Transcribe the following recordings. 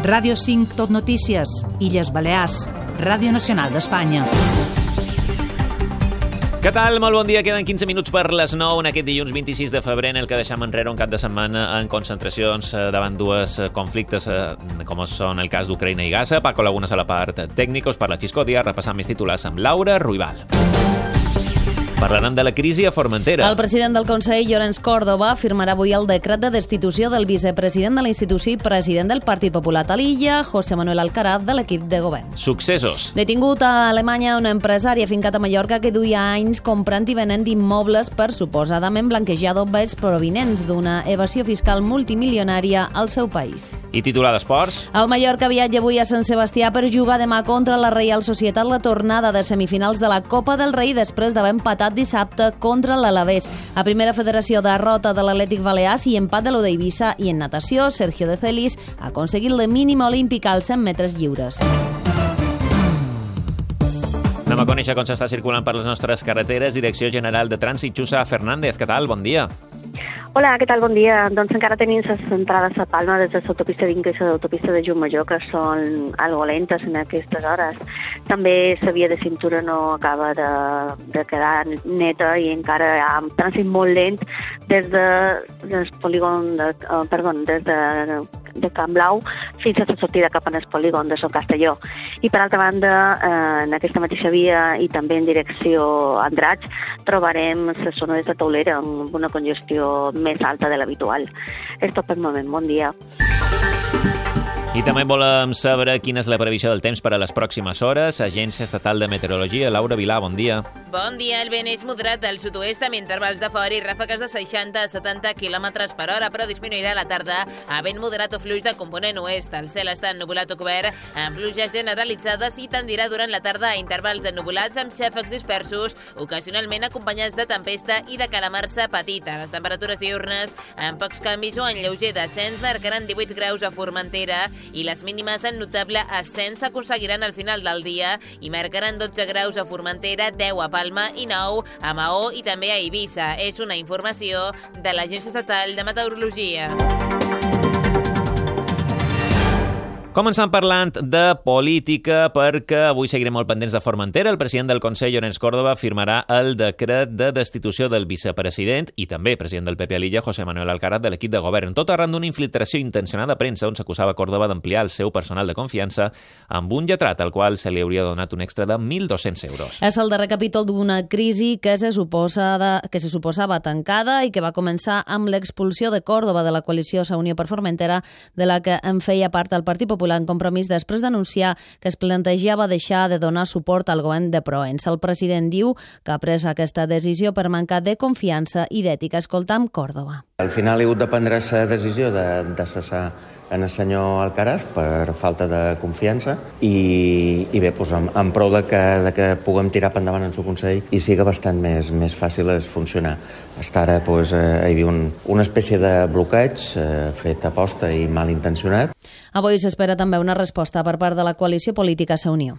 Ràdio 5 Tot Notícies, Illes Balears, Ràdio Nacional d'Espanya. Què tal? Molt bon dia. Queden 15 minuts per les 9 en aquest dilluns 26 de febrer en el que deixam enrere un cap de setmana en concentracions eh, davant dues eh, conflictes eh, com són el cas d'Ucraïna i Gaza. Paco Lagunes a la part tècnica, us parla Xisco Díaz, repassant més titulars amb Laura Ruibal. Parlarem de la crisi a Formentera. El president del Consell, Llorenç Córdoba, firmarà avui el decret de destitució del vicepresident de la institució i president del Partit Popular a l'illa, José Manuel Alcaraz, de l'equip de govern. Successos. Detingut a Alemanya una empresària fincat a Mallorca que duia anys comprant i venent immobles per suposadament blanquejar dobbes provinents d'una evasió fiscal multimilionària al seu país. I titular d'esports? El Mallorca viatja avui a Sant Sebastià per jugar demà contra la Reial Societat la tornada de semifinals de la Copa del Rei després d'haver empatat empatat dissabte contra l'Alavés. A primera federació, derrota de l'Atlètic Balears i empat de l'Odeivissa i en natació, Sergio de Celis ha aconseguit la mínima olímpica als 100 metres lliures. Anem a conèixer com s'està circulant per les nostres carreteres. Direcció General de Trànsit, Xusa Fernández. Què tal? Bon dia. Hola, què tal? Bon dia. Doncs encara tenim les entrades a Palma des de l'autopista d'Ingrés a l'autopista de Major, que són algo lentes en aquestes hores. També la via de cintura no acaba de, de quedar neta i encara hi ha un trànsit molt lent des de, des polígon de, uh, perdó, des de de Camp Blau fins a la sortida cap al polígon de Son Castelló. I per altra banda, eh, en aquesta mateixa via i també en direcció a Andratx, trobarem la zona de Taulera amb una congestió més alta de l'habitual. És tot per moment. Bon dia. I també volem saber quina és la previsió del temps per a les pròximes hores. Agència Estatal de Meteorologia, Laura Vilà, bon dia. Bon dia, el vent és moderat al sud-oest amb intervals de fora i ràfegues de 60 a 70 km per hora, però disminuirà a la tarda a vent moderat o fluix de component oest. El cel està ennubulat o cobert amb pluges generalitzades i tendirà durant la tarda a intervals ennubulats amb xàfecs dispersos, ocasionalment acompanyats de tempesta i de calamarsa petita. Les temperatures diurnes amb pocs canvis o en lleuger descens marcaran 18 graus a Formentera i les mínimes en notable ascens s'aconseguiran al final del dia i marcaran 12 graus a Formentera, 10 a Palma i 9 a Maó i també a Eivissa. És una informació de l'Agència Estatal de Meteorologia. Començant parlant de política, perquè avui seguirem molt pendents de Formentera. El president del Consell, Llorenç Córdoba, firmarà el decret de destitució del vicepresident i també president del PP a l'illa, José Manuel Alcaraz, de l'equip de govern, tot arran d'una infiltració intencionada a premsa on s'acusava Córdoba d'ampliar el seu personal de confiança amb un lletrat al qual se li hauria donat un extra de 1.200 euros. És el darrer capítol d'una crisi que se, suposa de, que se suposava tancada i que va començar amb l'expulsió de Córdoba de la coalició Sa Unió per Formentera, de la que en feia part el Partit Popular Popular en compromís després d'anunciar que es plantejava deixar de donar suport al govern de Proens. El president diu que ha pres aquesta decisió per mancar de confiança i d'ètica. Escoltam Còrdoba. Al final he hagut de prendre la decisió de, de cessar en el senyor Alcaraz per falta de confiança i, i bé, doncs, en, en prou de que, de que puguem tirar per endavant en el Consell i siga bastant més, més fàcil es funcionar. Hasta ara doncs, eh, hi havia un, una espècie de bloqueig eh, fet a posta i mal intencionat. Avui s'espera també una resposta per part de la coalició política Sa Unió.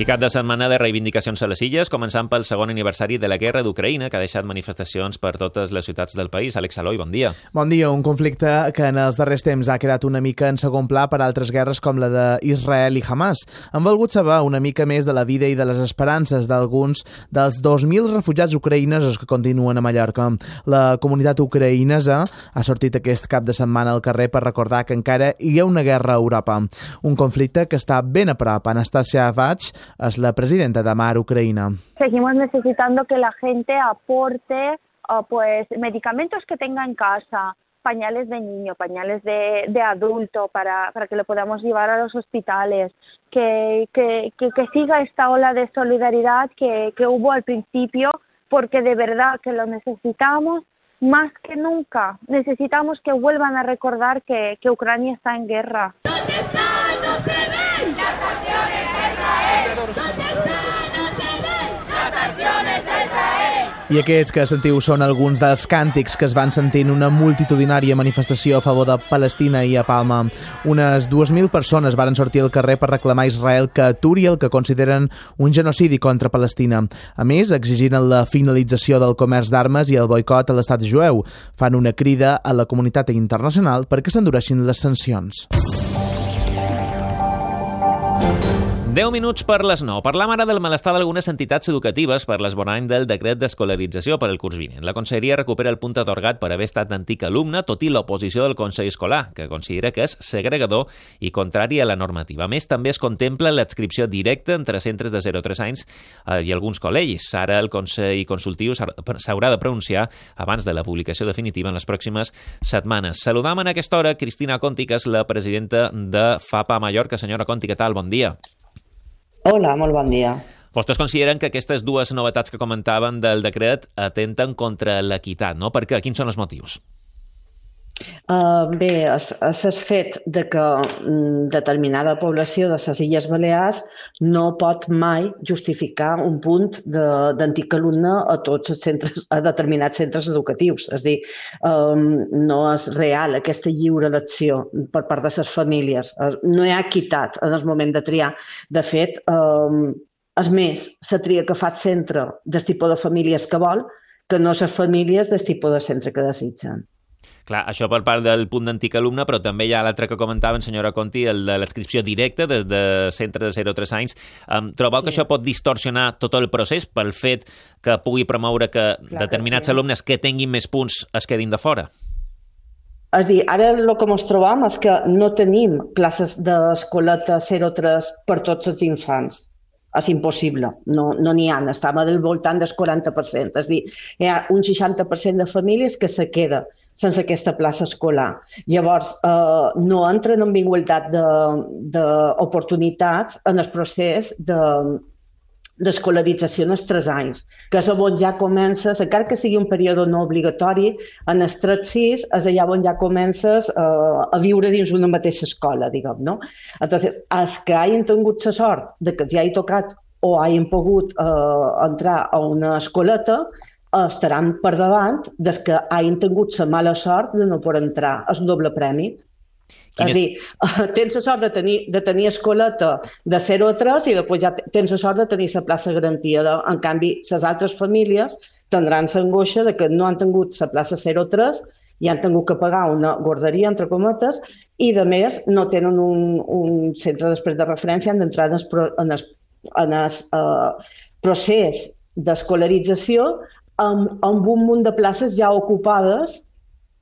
I cap de setmana de reivindicacions a les illes, començant pel segon aniversari de la guerra d'Ucraïna, que ha deixat manifestacions per totes les ciutats del país. Alex Aloi, bon dia. Bon dia. Un conflicte que en els darrers temps ha quedat una mica en segon pla per altres guerres com la d'Israel i Hamas. Han volgut saber una mica més de la vida i de les esperances d'alguns dels 2.000 refugiats ucraïnesos que continuen a Mallorca. La comunitat ucraïnesa ha sortit aquest cap de setmana al carrer per recordar que encara hi ha una guerra a Europa. Un conflicte que està ben a prop. Anastasia Vach es la presidenta de Mar Ucraïna. Seguimos necesitando que la gente aporte uh, pues medicamentos que tenga en casa, pañales de niño, pañales de, de adulto para, para, que lo podamos llevar a los hospitales, que, que, que, que siga esta ola de solidaridad que, que, hubo al principio, porque de verdad que lo necesitamos más que nunca. Necesitamos que vuelvan a recordar que, que Ucrania está en guerra. ¿Dónde está? No se ven las I aquests que sentiu són alguns dels càntics que es van sentir en una multitudinària manifestació a favor de Palestina i a Palma. Unes 2.000 persones varen sortir al carrer per reclamar a Israel que aturi el que consideren un genocidi contra Palestina. A més, exigint la finalització del comerç d'armes i el boicot a l'estat jueu. Fan una crida a la comunitat internacional perquè s'endureixin les sancions. 10 minuts per les 9. Parlam ara del malestar d'algunes entitats educatives per l'esborrany del decret d'escolarització per al curs vinent. La Conselleria recupera el punt atorgat per haver estat antic alumne, tot i l'oposició del Consell Escolar, que considera que és segregador i contrari a la normativa. A més, també es contempla l'adscripció directa entre centres de 0 a 3 anys eh, i alguns col·legis. Ara el Consell Consultiu s'haurà de pronunciar abans de la publicació definitiva en les pròximes setmanes. Saludam en aquesta hora Cristina Conti, que és la presidenta de FAPA Mallorca. Senyora Conti, què tal? Bon dia. Hola, molt bon dia. Vostès consideren que aquestes dues novetats que comentaven del decret atenten contra l'equitat, no? Per què? Quins són els motius? Uh, bé, s'ha fet de que mm, determinada població de les Illes Balears no pot mai justificar un punt d'antic alumne a tots els centres, a determinats centres educatius. És dir, um, no és real aquesta lliure elecció per part de les famílies. No hi ha equitat en el moment de triar. De fet, um, és més, la tria que fa el centre del tipus de famílies que vol que no les famílies del tipus de centre que desitgen. Clar, això per part del punt d'antic alumne, però també hi ha l'altre que comentaven, senyora Conti, el de l'adscripció directa des de centre de 0 a 3 anys. Um, trobeu sí. que això pot distorsionar tot el procés pel fet que pugui promoure que Clar determinats que sí. alumnes que tinguin més punts es quedin de fora? És dir, ara el que ens trobam és que no tenim classes d'escoleta 0-3 per tots els infants és impossible, no n'hi no ha, estava del voltant del 40%, és dir, hi ha un 60% de famílies que se queda sense aquesta plaça escolar. Llavors, eh, no entren en igualtat d'oportunitats en el procés de, d'escolarització en els 3 anys, que és on ja comences, encara que sigui un període no obligatori, en els 3-6 és allà on ja comences eh, a viure dins una mateixa escola, diguem, no? Entonces, els que hagin tingut la sort de que ja hi tocat o hagin pogut eh, entrar a una escoleta, estaran per davant des que hagin tingut la mala sort de no poder entrar. És un doble premi. Quin és a dir, tens la sort de tenir, de tenir escoleta de 0 a 3 i després ja tens la sort de tenir la plaça garantida. En canvi, les altres famílies tindran l'angoixa de que no han tingut la plaça 0 a 3 i han tingut que pagar una guarderia, entre cometes, i, de més, no tenen un, un centre després de referència, han d'entrar en el, en el, en el uh, procés d'escolarització amb, amb un munt de places ja ocupades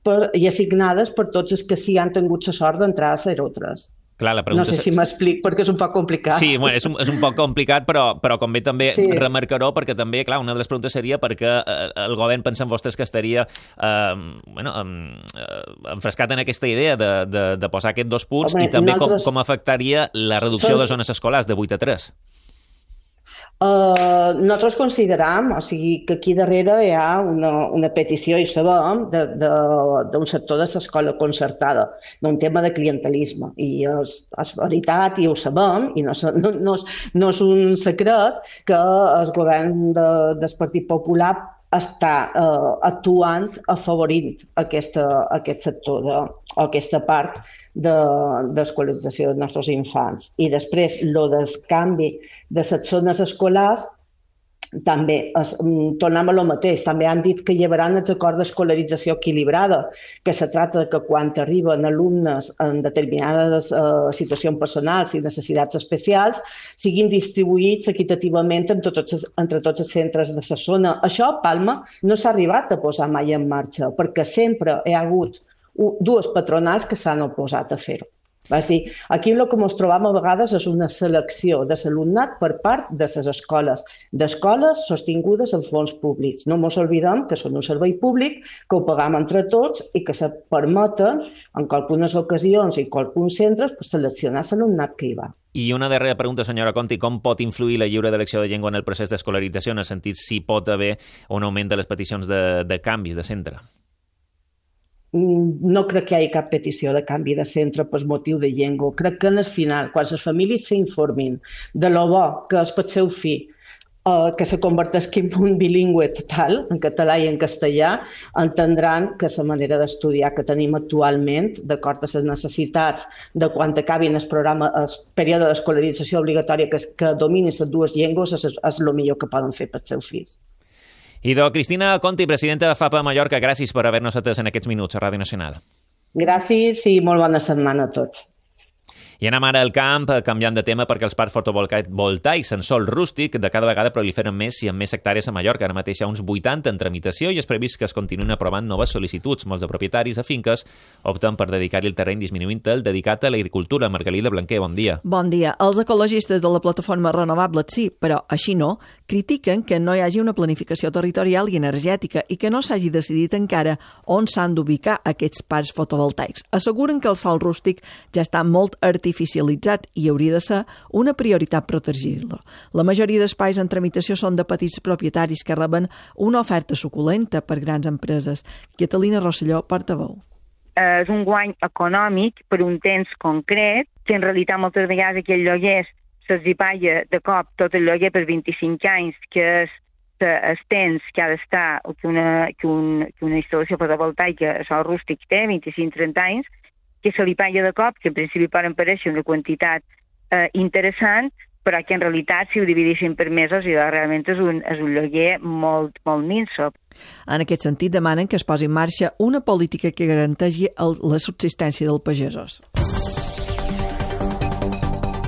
per, i assignades per tots els que sí han tingut la sort d'entrar a 03. Clar, la pregunta... No sé si m'explic, perquè és un poc complicat. Sí, bueno, és, un, és un poc complicat, però, però com bé també sí. remarcaró, perquè també, clar, una de les preguntes seria perquè eh, el govern pensa en vostès que estaria eh, bueno, eh, enfrescat en aquesta idea de, de, de posar aquests dos punts Home, i també nosaltres... com, com afectaria la reducció Som... de zones escolars de 8 a 3. Uh, nosaltres consideram, o sigui, que aquí darrere hi ha una, una petició, i sabem, d'un sector de l'escola concertada, d'un tema de clientelisme. I és, és veritat, i ho sabem, i no, no, no, és, no és un secret, que el govern de, del Partit Popular està eh, actuant afavorint aquesta, aquest sector, de, o aquesta part de, dels nostres infants. I després, el del canvi de les zones escolars també, es, mm, tornem a lo mateix, també han dit que llevaran els acords d'escolarització equilibrada, que se trata que quan arriben alumnes en determinades uh, situacions personals i necessitats especials, siguin distribuïts equitativament entre tots, entre tots els centres de la zona. Això, Palma, no s'ha arribat a posar mai en marxa, perquè sempre hi ha hagut dues patronals que s'han oposat a fer-ho. És dir, aquí el que ens trobam a vegades és una selecció de l'alumnat per part de les escoles, d'escoles sostingudes en fons públics. No ens oblidem que són un servei públic que ho pagam entre tots i que se permeten, en algunes ocasions i en alguns centres, pues, seleccionar l'alumnat que hi va. I una darrera pregunta, senyora Conti, com pot influir la lliure d'elecció de llengua en el procés d'escolarització, en el sentit si pot haver un augment de les peticions de, de canvis de centre? Mm, no crec que hi hagi cap petició de canvi de centre per motiu de llengua. Crec que en el final, quan les famílies s'informin de lo bo que és pel seu fill eh, que se converteixi en un bilingüe total, en català i en castellà, entendran que la manera d'estudiar que tenim actualment, d'acord a les necessitats de quan acabin el programa, el període d'escolarització obligatòria que, que domini les dues llengües, és, és el millor que poden fer pels seus fills. Idò, Cristina Conti, presidenta de FAPA Mallorca, gràcies per haver-nos atès en aquests minuts a Ràdio Nacional. Gràcies i molt bona setmana a tots. I anem ara al camp, eh, canviant de tema, perquè els parcs fotovoltaics en sol rústic de cada vegada proliferen més i amb més hectàrees a Mallorca. Ara mateix hi ha uns 80 en tramitació i és previst que es continuïn aprovant noves sol·licituds. Molts de propietaris de finques opten per dedicar-hi el terreny disminuint el dedicat a l'agricultura. Margalida Blanquer, bon dia. Bon dia. Els ecologistes de la plataforma Renovables sí, però així no, critiquen que no hi hagi una planificació territorial i energètica i que no s'hagi decidit encara on s'han d'ubicar aquests parcs fotovoltaics. Asseguren que el sol rústic ja està molt artificial artificialitzat i hauria de ser una prioritat protegir-lo. La majoria d'espais en tramitació són de petits propietaris que reben una oferta suculenta per grans empreses. Catalina Rosselló, portaveu és un guany econòmic per un temps concret, que en realitat moltes vegades aquell lloguer se'ls hi paga de cop tot el lloguer per 25 anys, que és el temps que ha d'estar que, una, que, un, que una instal·lació fotovoltaica a sol rústic té, 25-30 anys, que se li paga de cop, que en principi poden pareixer una quantitat eh, interessant, però que en realitat, si ho dividissin per mesos, i realment és un, és un lloguer molt, molt minso. En aquest sentit, demanen que es posi en marxa una política que garanteixi el, la subsistència dels pagesos.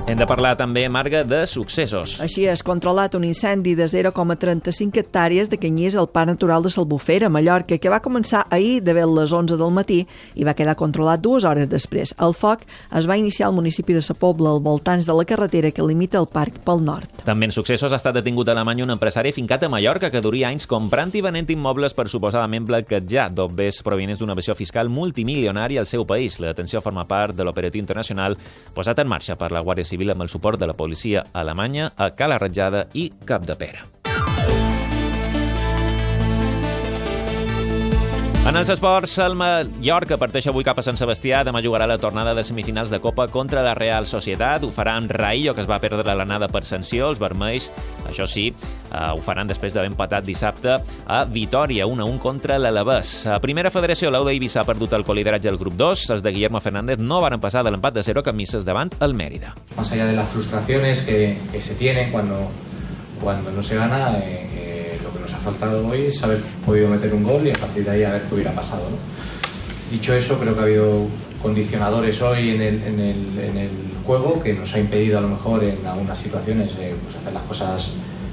Hem de parlar també, Marga, de successos. Així és, controlat un incendi de 0,35 hectàrees de canyís al Parc Natural de Salbufera, Mallorca, que va començar ahir de les 11 del matí i va quedar controlat dues hores després. El foc es va iniciar al municipi de Sa Pobla, al voltants de la carretera que limita el parc pel nord. També en successos ha estat detingut a Alemanya un empresari fincat a Mallorca que duria anys comprant i venent immobles per suposadament blanquejar dobbers provinents d'una versió fiscal multimilionària al seu país. La detenció forma part de l'operatiu internacional posat en marxa per la Guàrdia Civil amb el suport de la policia alemanya a Cala Ratjada i Capdepera. En els esports, el Mallorca parteix avui cap a Sant Sebastià. Demà jugarà la tornada de semifinals de Copa contra la Real Societat. Ho farà amb Raillo, que es va perdre l'anada per sanció. Els vermells, això sí, uh, ho faran després d'haver empatat dissabte a Vitoria, 1-1 contra l'Alavés. A Primera Federació, l'Auda Eivissa ha perdut el colideratge del grup 2. Els de Guillermo Fernández no van passar de l'empat de 0 camises davant el Mérida. Más allá de las frustraciones que, que se tienen cuando, cuando no se gana, eh, faltado hoy es haber podido meter un gol y a partir de ahí a ver qué hubiera pasado. ¿no? Dicho eso, creo que ha habido condicionadores hoy en el, en, el, en el, juego que nos ha impedido a lo mejor en algunas situaciones eh, pues hacer las cosas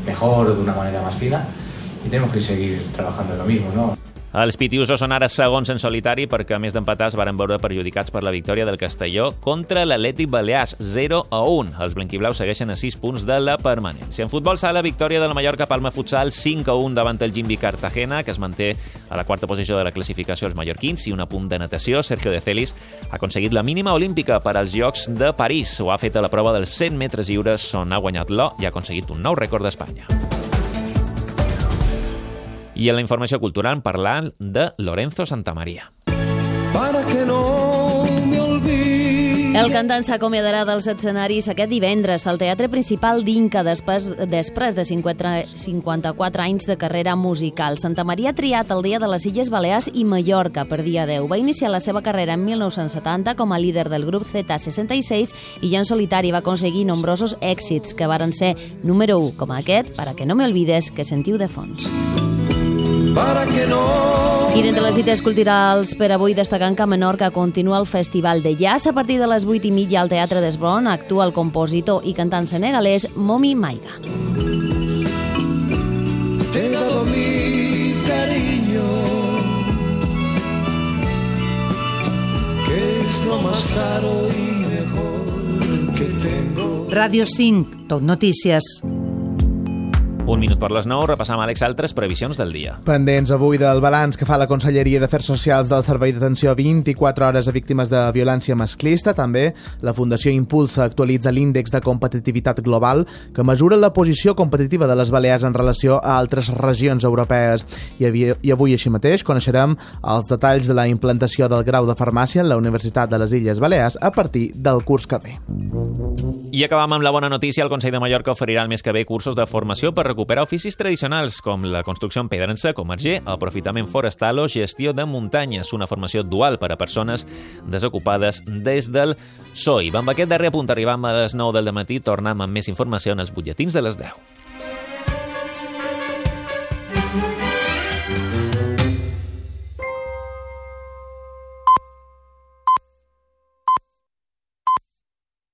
mejor, de una manera más fina y tenemos que seguir trabajando en lo mismo. ¿no? Els pitius són ara segons en solitari perquè, a més d'empatar, es varen veure perjudicats per la victòria del Castelló contra l'Atlètic Balears, 0 a 1. Els blanquiblaus segueixen a 6 punts de la permanència. En futbol sala, victòria de la Mallorca Palma Futsal 5 a 1 davant el Gimbi Cartagena, que es manté a la quarta posició de la classificació als mallorquins i un apunt de natació. Sergio de Celis ha aconseguit la mínima olímpica per als Jocs de París. Ho ha fet a la prova dels 100 metres lliures on ha guanyat l'O i ha aconseguit un nou rècord d'Espanya. I en la informació cultural parlant de Lorenzo Santamaría. Para que no me olvide el cantant s'acomiadarà dels escenaris aquest divendres al Teatre Principal d'Inca després, després de 50, 54 anys de carrera musical. Santa Maria ha triat el dia de les Illes Balears i Mallorca per dia 10. Va iniciar la seva carrera en 1970 com a líder del grup Z66 i ja en solitari va aconseguir nombrosos èxits que varen ser número 1, com aquest, para que no me olvides, que sentiu de fons para que no... I d'entre les cites culturals per avui destacant que a Menorca continua el Festival de Jazz a partir de les 8 i mitja al Teatre d'Esbron actua el compositor i cantant senegalès Momi Maiga. Te he dado mi cariño que es lo más caro y mejor que tengo. Radio 5, Tot Notícies. Un minut per les 9, repassam, Àlex, altres previsions del dia. Pendents avui del balanç que fa la Conselleria d'Afers Socials del Servei d'Atenció 24 hores a víctimes de violència masclista. També la Fundació Impulsa actualitza l'índex de competitivitat global que mesura la posició competitiva de les Balears en relació a altres regions europees. I, havia, i avui, així mateix, coneixerem els detalls de la implantació del grau de farmàcia en la Universitat de les Illes Balears a partir del curs que ve. I acabam amb la bona notícia. El Consell de Mallorca oferirà el mes que ve cursos de formació per recuperar oficis tradicionals com la construcció en pedra en sec o marger, aprofitament forestal o gestió de muntanyes, una formació dual per a persones desocupades des del SOI. Amb aquest darrer punt arribam a les 9 del matí, tornem amb més informació en els butlletins de les 10.